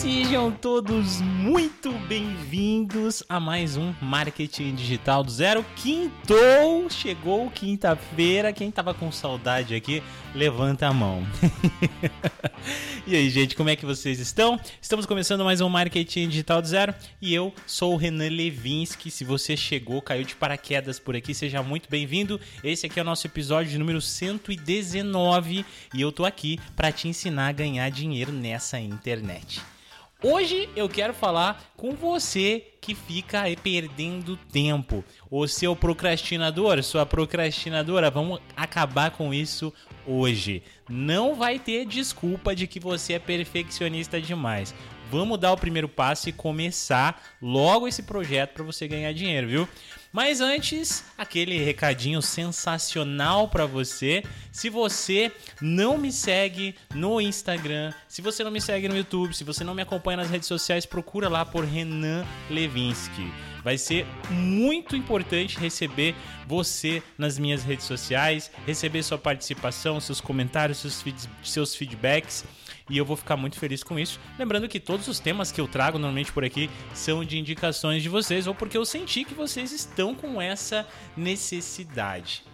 Sejam todos muito bem-vindos a mais um Marketing Digital do Zero. Quintou, chegou quinta-feira. Quem tava com saudade aqui, levanta a mão. e aí, gente, como é que vocês estão? Estamos começando mais um Marketing Digital do Zero e eu sou o Renan Levinsky. Se você chegou, caiu de paraquedas por aqui, seja muito bem-vindo. Esse aqui é o nosso episódio número 119 e eu tô aqui para te ensinar a ganhar dinheiro nessa internet. Hoje eu quero falar com você que fica aí perdendo tempo. O seu procrastinador, sua procrastinadora, vamos acabar com isso hoje. Não vai ter desculpa de que você é perfeccionista demais. Vamos dar o primeiro passo e começar logo esse projeto para você ganhar dinheiro, viu? Mas antes, aquele recadinho sensacional para você. Se você não me segue no Instagram, se você não me segue no YouTube, se você não me acompanha nas redes sociais, procura lá por Renan Levinsky. Vai ser muito importante receber você nas minhas redes sociais, receber sua participação, seus comentários, seus, feed seus feedbacks e eu vou ficar muito feliz com isso. Lembrando que todos os temas que eu trago normalmente por aqui são de indicações de vocês ou porque eu senti que vocês estão com essa necessidade.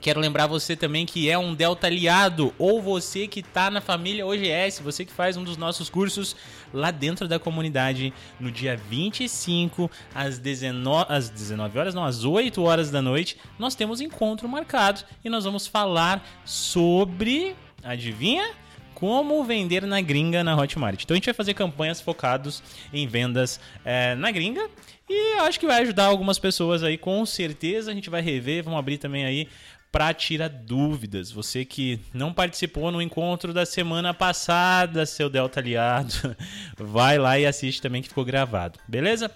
Quero lembrar você também que é um Delta aliado ou você que está na família OGS, você que faz um dos nossos cursos lá dentro da comunidade no dia 25 às 19, às 19 horas, não, às 8 horas da noite, nós temos encontro marcado e nós vamos falar sobre, adivinha? Como vender na gringa na Hotmart. Então a gente vai fazer campanhas focadas em vendas é, na gringa e acho que vai ajudar algumas pessoas aí, com certeza. A gente vai rever, vamos abrir também aí para tirar dúvidas. Você que não participou no encontro da semana passada, seu Delta aliado, vai lá e assiste também que ficou gravado, beleza?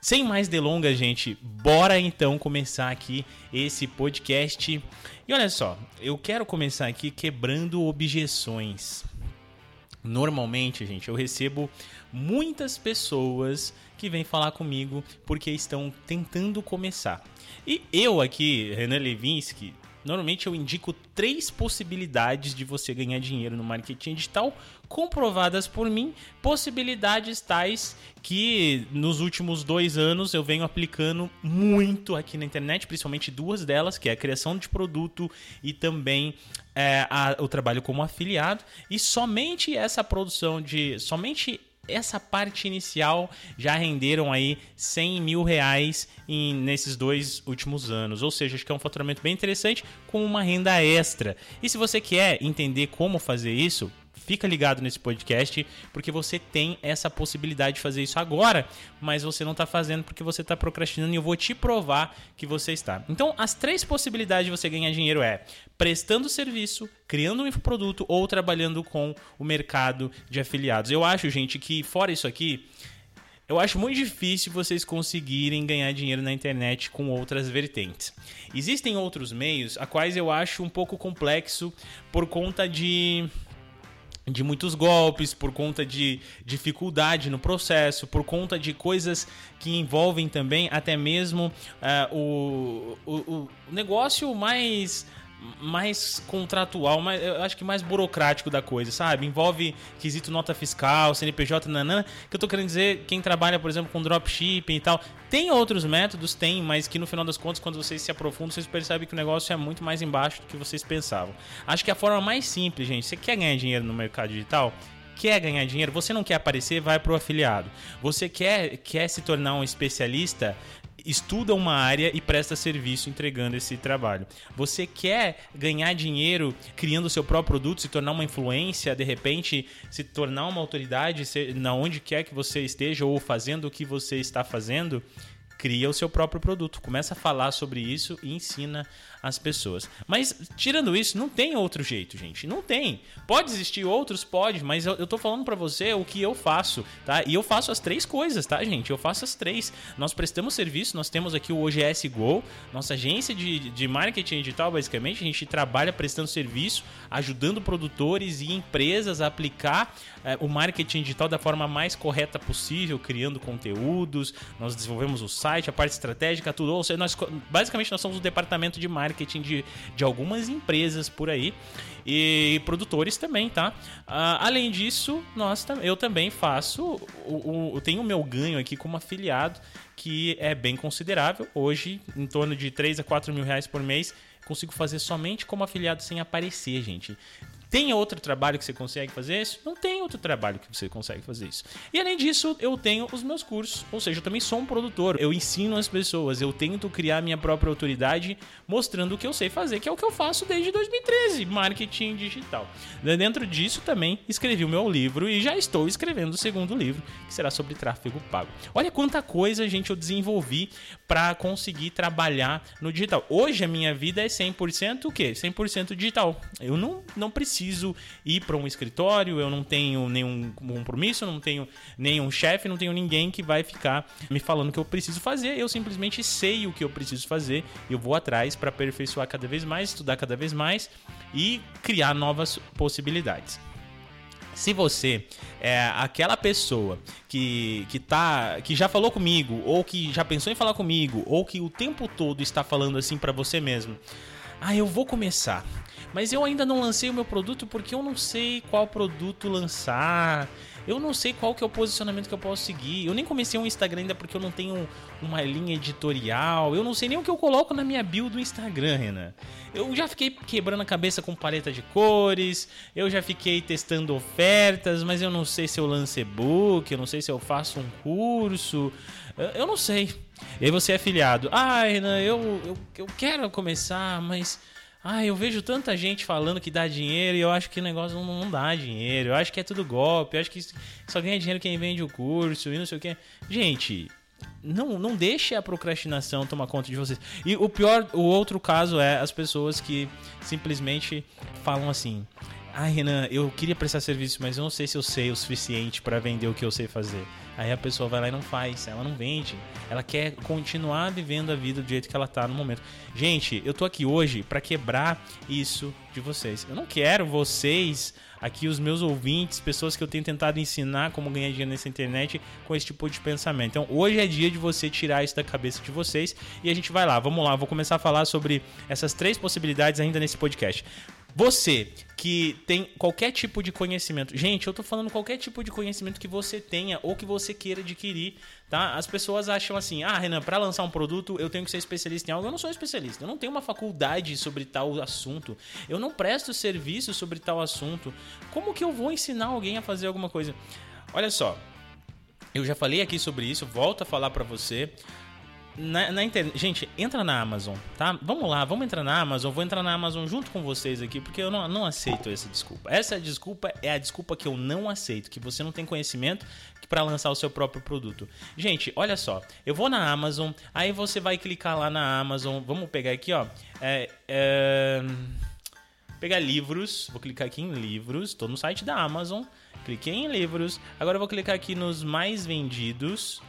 Sem mais delongas, gente, bora então começar aqui esse podcast. E olha só, eu quero começar aqui quebrando objeções. Normalmente, gente, eu recebo muitas pessoas que vêm falar comigo porque estão tentando começar. E eu aqui, Renan Levinsky, Normalmente eu indico três possibilidades de você ganhar dinheiro no marketing digital, comprovadas por mim, possibilidades tais que nos últimos dois anos eu venho aplicando muito aqui na internet, principalmente duas delas, que é a criação de produto e também é, a, o trabalho como afiliado. E somente essa produção de. somente essa parte inicial já renderam aí 100 mil reais em, nesses dois últimos anos. Ou seja, acho que é um faturamento bem interessante com uma renda extra. E se você quer entender como fazer isso, Fica ligado nesse podcast, porque você tem essa possibilidade de fazer isso agora, mas você não está fazendo porque você está procrastinando e eu vou te provar que você está. Então, as três possibilidades de você ganhar dinheiro é prestando serviço, criando um infoproduto ou trabalhando com o mercado de afiliados. Eu acho, gente, que fora isso aqui, eu acho muito difícil vocês conseguirem ganhar dinheiro na internet com outras vertentes. Existem outros meios a quais eu acho um pouco complexo por conta de de muitos golpes, por conta de dificuldade no processo, por conta de coisas que envolvem também até mesmo uh, o, o, o negócio mais mais contratual, mais, eu acho que mais burocrático da coisa, sabe? Envolve quesito nota fiscal, CNPJ, nanana, que eu tô querendo dizer, quem trabalha, por exemplo, com dropshipping e tal, tem outros métodos, tem, mas que no final das contas, quando vocês se aprofundam, vocês percebem que o negócio é muito mais embaixo do que vocês pensavam. Acho que a forma mais simples, gente, você quer ganhar dinheiro no mercado digital? quer ganhar dinheiro, você não quer aparecer, vai para o afiliado. Você quer, quer se tornar um especialista, estuda uma área e presta serviço entregando esse trabalho. Você quer ganhar dinheiro criando seu próprio produto, se tornar uma influência, de repente se tornar uma autoridade na onde quer que você esteja ou fazendo o que você está fazendo? Cria o seu próprio produto, começa a falar sobre isso e ensina as pessoas. Mas, tirando isso, não tem outro jeito, gente. Não tem. Pode existir outros? Pode, mas eu, eu tô falando para você o que eu faço, tá? E eu faço as três coisas, tá, gente? Eu faço as três. Nós prestamos serviço, nós temos aqui o OGS Go, nossa agência de, de marketing digital, basicamente. A gente trabalha prestando serviço, ajudando produtores e empresas a aplicar é, o marketing digital da forma mais correta possível, criando conteúdos. Nós desenvolvemos o site site, a parte estratégica, tudo. Ou seja, nós, basicamente nós somos o departamento de marketing de, de algumas empresas por aí e produtores também, tá? Uh, além disso, nós, eu também faço, o, o, tenho o meu ganho aqui como afiliado, que é bem considerável. Hoje, em torno de 3 a 4 mil reais por mês, consigo fazer somente como afiliado sem aparecer, gente. Tem outro trabalho que você consegue fazer isso? Não tem outro trabalho que você consegue fazer isso. E além disso, eu tenho os meus cursos, ou seja, eu também sou um produtor. Eu ensino as pessoas, eu tento criar minha própria autoridade, mostrando o que eu sei fazer, que é o que eu faço desde 2013, marketing digital. Dentro disso também escrevi o meu livro e já estou escrevendo o segundo livro, que será sobre tráfego pago. Olha quanta coisa, gente, eu desenvolvi para conseguir trabalhar no digital. Hoje a minha vida é 100% o quê? 100% digital. Eu não, não preciso ir para um escritório, eu não tenho nenhum compromisso, não tenho nenhum chefe, não tenho ninguém que vai ficar me falando o que eu preciso fazer. Eu simplesmente sei o que eu preciso fazer, eu vou atrás para aperfeiçoar cada vez mais, estudar cada vez mais e criar novas possibilidades. Se você é aquela pessoa que, que, tá, que já falou comigo, ou que já pensou em falar comigo, ou que o tempo todo está falando assim para você mesmo, ah, eu vou começar, mas eu ainda não lancei o meu produto porque eu não sei qual produto lançar, eu não sei qual que é o posicionamento que eu posso seguir. Eu nem comecei um Instagram ainda porque eu não tenho uma linha editorial. Eu não sei nem o que eu coloco na minha bio do Instagram, Renan. Eu já fiquei quebrando a cabeça com paleta de cores. Eu já fiquei testando ofertas, mas eu não sei se eu lance e-book, eu não sei se eu faço um curso. Eu não sei. E aí você é afiliado. Ah, Renan, eu, eu, eu quero começar, mas ah, eu vejo tanta gente falando que dá dinheiro e eu acho que o negócio não, não dá dinheiro. Eu acho que é tudo golpe. Eu acho que só ganha dinheiro quem vende o curso e não sei o que. Gente, não, não deixe a procrastinação tomar conta de vocês. E o pior, o outro caso é as pessoas que simplesmente falam assim: Ai, Renan, eu queria prestar serviço, mas eu não sei se eu sei o suficiente para vender o que eu sei fazer. Aí a pessoa vai lá e não faz, ela não vende. Ela quer continuar vivendo a vida do jeito que ela tá no momento. Gente, eu tô aqui hoje para quebrar isso de vocês. Eu não quero vocês aqui os meus ouvintes, pessoas que eu tenho tentado ensinar como ganhar dinheiro nessa internet com esse tipo de pensamento. Então, hoje é dia de você tirar isso da cabeça de vocês e a gente vai lá. Vamos lá, vou começar a falar sobre essas três possibilidades ainda nesse podcast. Você que tem qualquer tipo de conhecimento. Gente, eu tô falando qualquer tipo de conhecimento que você tenha ou que você queira adquirir, tá? As pessoas acham assim: "Ah, Renan, para lançar um produto, eu tenho que ser especialista em algo". Eu não sou especialista. Eu não tenho uma faculdade sobre tal assunto. Eu não presto serviço sobre tal assunto. Como que eu vou ensinar alguém a fazer alguma coisa? Olha só, eu já falei aqui sobre isso, volto a falar para você na, na internet. Gente, entra na Amazon, tá? Vamos lá, vamos entrar na Amazon. Vou entrar na Amazon junto com vocês aqui, porque eu não, não aceito essa desculpa. Essa desculpa é a desculpa que eu não aceito, que você não tem conhecimento para lançar o seu próprio produto. Gente, olha só, eu vou na Amazon, aí você vai clicar lá na Amazon. Vamos pegar aqui, ó. É, é, pegar livros. Vou clicar aqui em livros. Estou no site da Amazon. Cliquei em livros. Agora eu vou clicar aqui nos mais vendidos.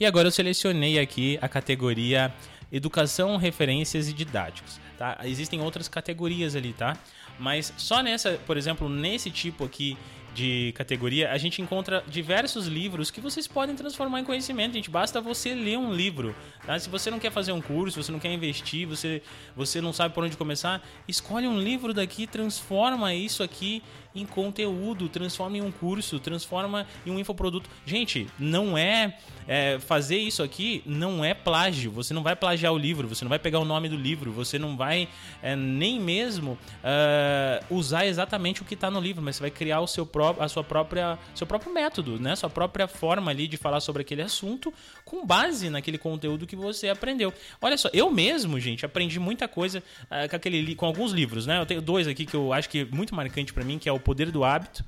E agora eu selecionei aqui a categoria Educação, Referências e Didáticos. Tá? Existem outras categorias ali, tá? Mas só nessa, por exemplo, nesse tipo aqui de categoria, a gente encontra diversos livros que vocês podem transformar em conhecimento, gente. Basta você ler um livro. Tá? Se você não quer fazer um curso, você não quer investir, você, você não sabe por onde começar, escolhe um livro daqui, transforma isso aqui em conteúdo, transforma em um curso, transforma em um infoproduto. Gente, não é, é, fazer isso aqui não é plágio. Você não vai plagiar o livro, você não vai pegar o nome do livro, você não vai é, nem mesmo uh, usar exatamente o que está no livro, mas você vai criar o seu próprio, a sua própria, seu próprio método, né? Sua própria forma ali de falar sobre aquele assunto com base naquele conteúdo que você aprendeu. Olha só, eu mesmo, gente, aprendi muita coisa uh, com, aquele, com alguns livros, né? Eu tenho dois aqui que eu acho que é muito marcante para mim, que é o Poder do Hábito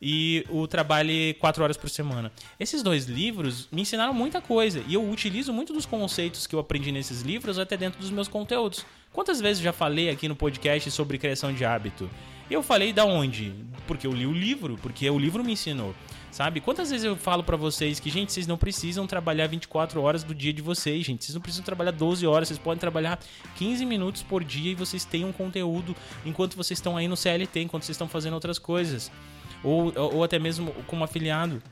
e o Trabalhe 4 Horas por Semana. Esses dois livros me ensinaram muita coisa e eu utilizo muito dos conceitos que eu aprendi nesses livros até dentro dos meus conteúdos. Quantas vezes já falei aqui no podcast sobre criação de hábito? Eu falei da onde? Porque eu li o livro, porque o livro me ensinou. Sabe? Quantas vezes eu falo para vocês que, gente, vocês não precisam trabalhar 24 horas do dia de vocês, gente. Vocês não precisam trabalhar 12 horas, vocês podem trabalhar 15 minutos por dia e vocês têm um conteúdo enquanto vocês estão aí no CLT, enquanto vocês estão fazendo outras coisas. Ou, ou até mesmo como afiliado.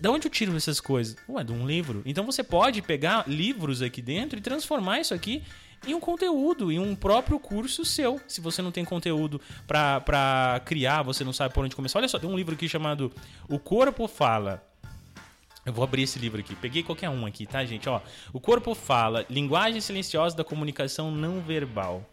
da onde eu tiro essas coisas? Ué, de um livro. Então você pode pegar livros aqui dentro e transformar isso aqui em um conteúdo, em um próprio curso seu. Se você não tem conteúdo para criar, você não sabe por onde começar. Olha só, tem um livro aqui chamado O Corpo Fala. Eu vou abrir esse livro aqui. Peguei qualquer um aqui, tá, gente? Ó, o corpo fala, linguagem silenciosa da comunicação não verbal.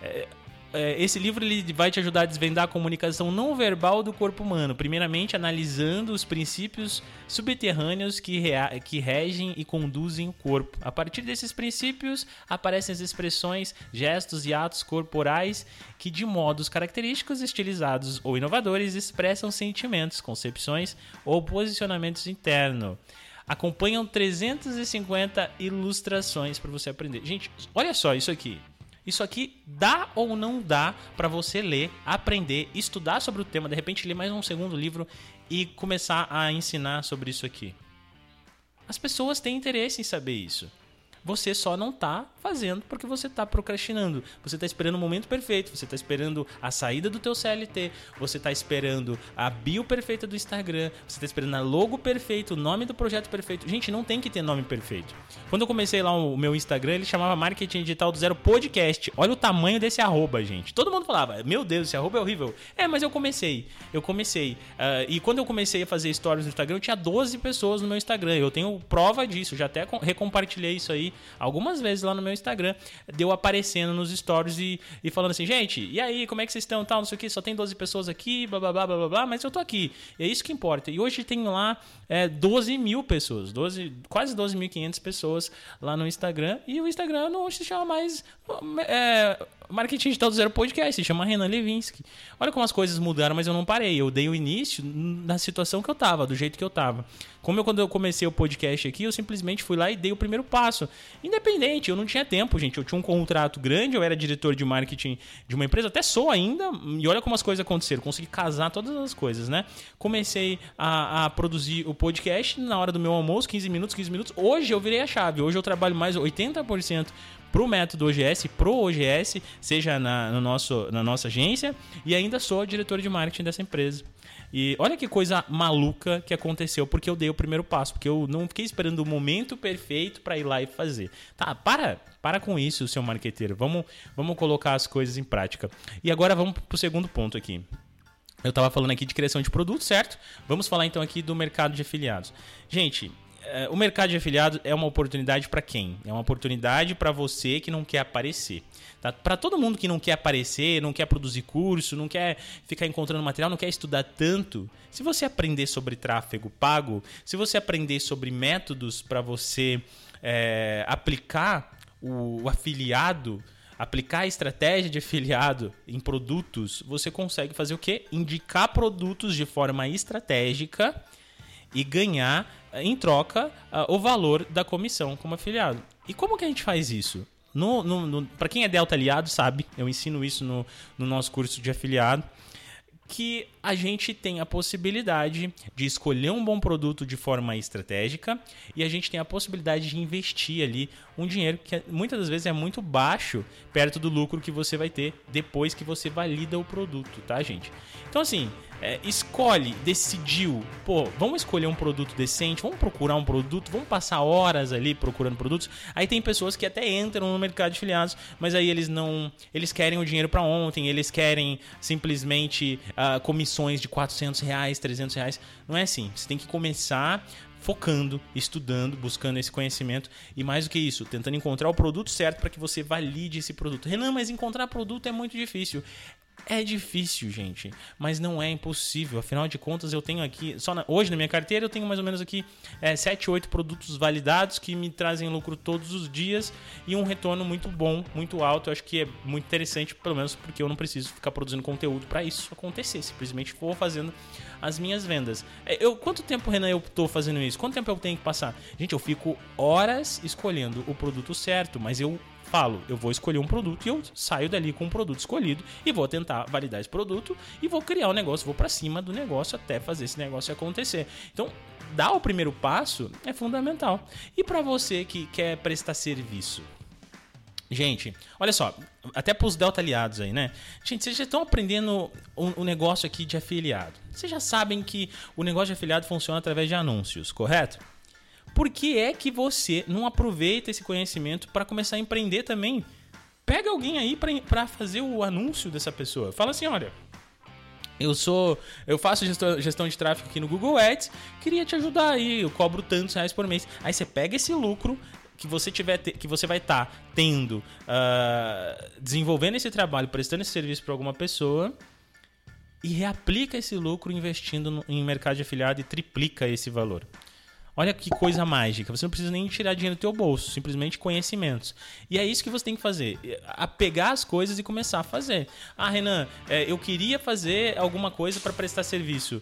É, é, esse livro ele vai te ajudar a desvendar a comunicação não verbal do corpo humano, primeiramente analisando os princípios subterrâneos que, que regem e conduzem o corpo. A partir desses princípios aparecem as expressões, gestos e atos corporais que, de modos característicos, estilizados ou inovadores, expressam sentimentos, concepções ou posicionamentos internos acompanham 350 ilustrações para você aprender. Gente, olha só isso aqui. Isso aqui dá ou não dá para você ler, aprender, estudar sobre o tema, de repente ler mais um segundo livro e começar a ensinar sobre isso aqui? As pessoas têm interesse em saber isso. Você só não está fazendo porque você está procrastinando. Você está esperando o momento perfeito, você está esperando a saída do teu CLT, você está esperando a bio perfeita do Instagram, você está esperando a logo perfeito, o nome do projeto perfeito. Gente, não tem que ter nome perfeito. Quando eu comecei lá o meu Instagram, ele chamava Marketing Digital do Zero Podcast. Olha o tamanho desse arroba, gente. Todo mundo falava, meu Deus, esse arroba é horrível. É, mas eu comecei. Eu comecei. Uh, e quando eu comecei a fazer stories no Instagram, eu tinha 12 pessoas no meu Instagram. Eu tenho prova disso, já até recompartilhei isso aí algumas vezes lá no meu Instagram, deu aparecendo nos stories e, e falando assim, gente, e aí, como é que vocês estão? Tal, não sei o que, só tem 12 pessoas aqui, blá blá blá blá blá, mas eu tô aqui. É isso que importa. E hoje tem lá é, 12 mil pessoas, 12, quase 12.500 pessoas lá no Instagram. E o Instagram não se chama mais. É, Marketing Digital do Zero Podcast, se chama Renan Levinsky. Olha como as coisas mudaram, mas eu não parei. Eu dei o início na situação que eu tava, do jeito que eu tava. Como eu, quando eu comecei o podcast aqui, eu simplesmente fui lá e dei o primeiro passo. Independente, eu não tinha tempo, gente. Eu tinha um contrato grande, eu era diretor de marketing de uma empresa, até sou ainda, e olha como as coisas aconteceram. Consegui casar todas as coisas, né? Comecei a, a produzir o podcast na hora do meu almoço, 15 minutos, 15 minutos. Hoje eu virei a chave. Hoje eu trabalho mais 80% pro método OGS, pro OGS, seja na, no nosso, na nossa agência, e ainda sou diretor de marketing dessa empresa. E olha que coisa maluca que aconteceu porque eu dei o primeiro passo, porque eu não fiquei esperando o momento perfeito para ir lá e fazer. Tá, para, para com isso, seu marqueteiro. Vamos, vamos colocar as coisas em prática. E agora vamos pro segundo ponto aqui. Eu estava falando aqui de criação de produto, certo? Vamos falar então aqui do mercado de afiliados. Gente, o mercado de afiliados é uma oportunidade para quem? É uma oportunidade para você que não quer aparecer. Tá? Para todo mundo que não quer aparecer, não quer produzir curso, não quer ficar encontrando material, não quer estudar tanto. Se você aprender sobre tráfego pago, se você aprender sobre métodos para você é, aplicar o, o afiliado, aplicar a estratégia de afiliado em produtos, você consegue fazer o quê? Indicar produtos de forma estratégica e ganhar em troca uh, o valor da comissão como afiliado. E como que a gente faz isso? No, no, no para quem é Delta aliado sabe, eu ensino isso no, no nosso curso de afiliado que a gente tem a possibilidade de escolher um bom produto de forma estratégica e a gente tem a possibilidade de investir ali um dinheiro que muitas das vezes é muito baixo perto do lucro que você vai ter depois que você valida o produto, tá, gente? Então, assim, é, escolhe, decidiu, pô, vamos escolher um produto decente, vamos procurar um produto, vamos passar horas ali procurando produtos. Aí tem pessoas que até entram no mercado de filiados, mas aí eles não, eles querem o dinheiro para ontem, eles querem simplesmente uh, comissões de 400 reais, 300 reais. Não é assim. Você tem que começar focando, estudando, buscando esse conhecimento e mais do que isso, tentando encontrar o produto certo para que você valide esse produto. Renan, mas encontrar produto é muito difícil. É difícil, gente, mas não é impossível. Afinal de contas, eu tenho aqui, só na, hoje na minha carteira, eu tenho mais ou menos aqui é, 7, 8 produtos validados que me trazem lucro todos os dias e um retorno muito bom, muito alto. Eu acho que é muito interessante, pelo menos porque eu não preciso ficar produzindo conteúdo para isso acontecer. Simplesmente vou fazendo as minhas vendas. É, eu, quanto tempo, Renan, eu estou fazendo isso? Quanto tempo eu tenho que passar? Gente, eu fico horas escolhendo o produto certo, mas eu falo, eu vou escolher um produto e eu saio dali com um produto escolhido e vou tentar validar esse produto e vou criar um negócio, vou para cima do negócio até fazer esse negócio acontecer. Então, dar o primeiro passo é fundamental. E para você que quer prestar serviço, Gente, olha só, até para os Delta aliados aí, né? Gente, vocês já estão aprendendo o, o, negócio aqui de afiliado. Vocês já sabem que o negócio de afiliado funciona através de anúncios, correto? Por que é que você não aproveita esse conhecimento para começar a empreender também? Pega alguém aí para fazer o anúncio dessa pessoa. Fala assim, olha, eu sou, eu faço gestão, de tráfego aqui no Google Ads, queria te ajudar aí, eu cobro tantos reais por mês. Aí você pega esse lucro que você tiver que você vai estar tá tendo uh, desenvolvendo esse trabalho prestando esse serviço para alguma pessoa e reaplica esse lucro investindo no, em mercado de afiliado e triplica esse valor Olha que coisa mágica. Você não precisa nem tirar dinheiro do teu bolso, simplesmente conhecimentos. E é isso que você tem que fazer. A pegar as coisas e começar a fazer. Ah, Renan, é, eu queria fazer alguma coisa para prestar serviço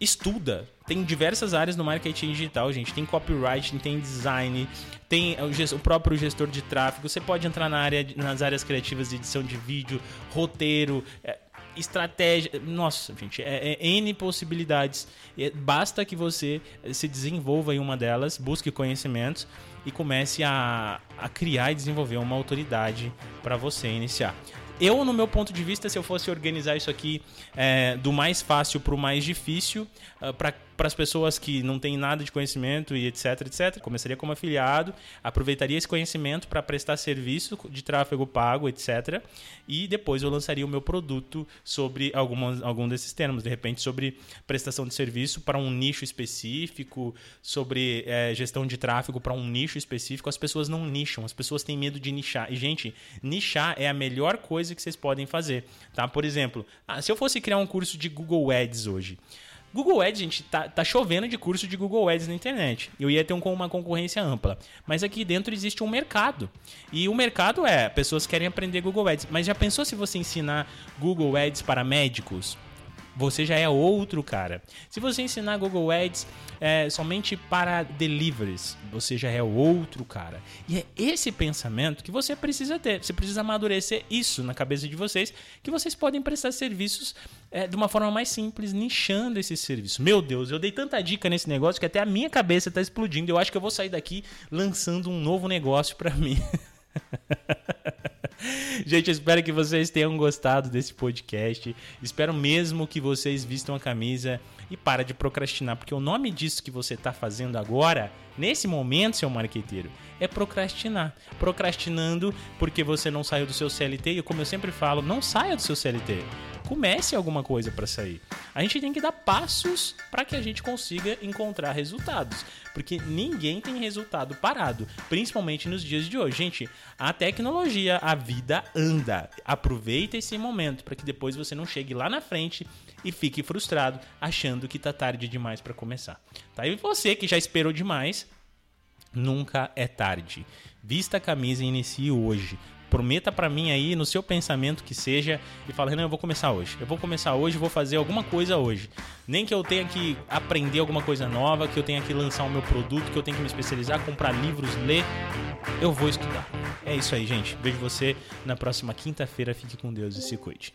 estuda. Tem diversas áreas no marketing digital, gente. Tem copyright, tem design, tem o, próprio gestor de tráfego. Você pode entrar na área, nas áreas criativas de edição de vídeo, roteiro, é, estratégia. Nossa, gente, é, é N possibilidades. É, basta que você se desenvolva em uma delas, busque conhecimentos e comece a, a criar e desenvolver uma autoridade para você iniciar. Eu, no meu ponto de vista, se eu fosse organizar isso aqui é, do mais fácil para o mais difícil, uh, para para as pessoas que não têm nada de conhecimento e etc, etc. Começaria como afiliado, aproveitaria esse conhecimento para prestar serviço de tráfego pago, etc. E depois eu lançaria o meu produto sobre alguma, algum desses termos, de repente sobre prestação de serviço para um nicho específico, sobre é, gestão de tráfego para um nicho específico. As pessoas não nicham, as pessoas têm medo de nichar. E, gente, nichar é a melhor coisa que vocês podem fazer. Tá? Por exemplo, ah, se eu fosse criar um curso de Google Ads hoje, Google Ads, gente, tá, tá chovendo de curso de Google Ads na internet. Eu ia ter um, uma concorrência ampla. Mas aqui dentro existe um mercado. E o mercado é, pessoas querem aprender Google Ads. Mas já pensou se você ensinar Google Ads para médicos? Você já é outro cara. Se você ensinar Google Ads é, somente para deliveries, você já é outro cara. E é esse pensamento que você precisa ter. Você precisa amadurecer isso na cabeça de vocês, que vocês podem prestar serviços é, de uma forma mais simples, nichando esse serviço. Meu Deus, eu dei tanta dica nesse negócio que até a minha cabeça está explodindo. Eu acho que eu vou sair daqui lançando um novo negócio para mim. Gente, espero que vocês tenham gostado desse podcast. Espero mesmo que vocês vistam a camisa e para de procrastinar, porque o nome disso que você está fazendo agora, nesse momento, seu marqueteiro, é procrastinar. Procrastinando porque você não saiu do seu CLT e como eu sempre falo, não saia do seu CLT comece alguma coisa para sair. A gente tem que dar passos para que a gente consiga encontrar resultados, porque ninguém tem resultado parado, principalmente nos dias de hoje. Gente, a tecnologia, a vida anda. Aproveita esse momento para que depois você não chegue lá na frente e fique frustrado achando que tá tarde demais para começar. Tá? E você que já esperou demais, nunca é tarde. Vista a camisa e inicie hoje prometa para mim aí no seu pensamento que seja e fala, Renan, eu vou começar hoje. Eu vou começar hoje, vou fazer alguma coisa hoje. Nem que eu tenha que aprender alguma coisa nova, que eu tenha que lançar o meu produto, que eu tenha que me especializar, comprar livros, ler. Eu vou estudar. É isso aí, gente. Vejo você na próxima quinta-feira. Fique com Deus e se cuide.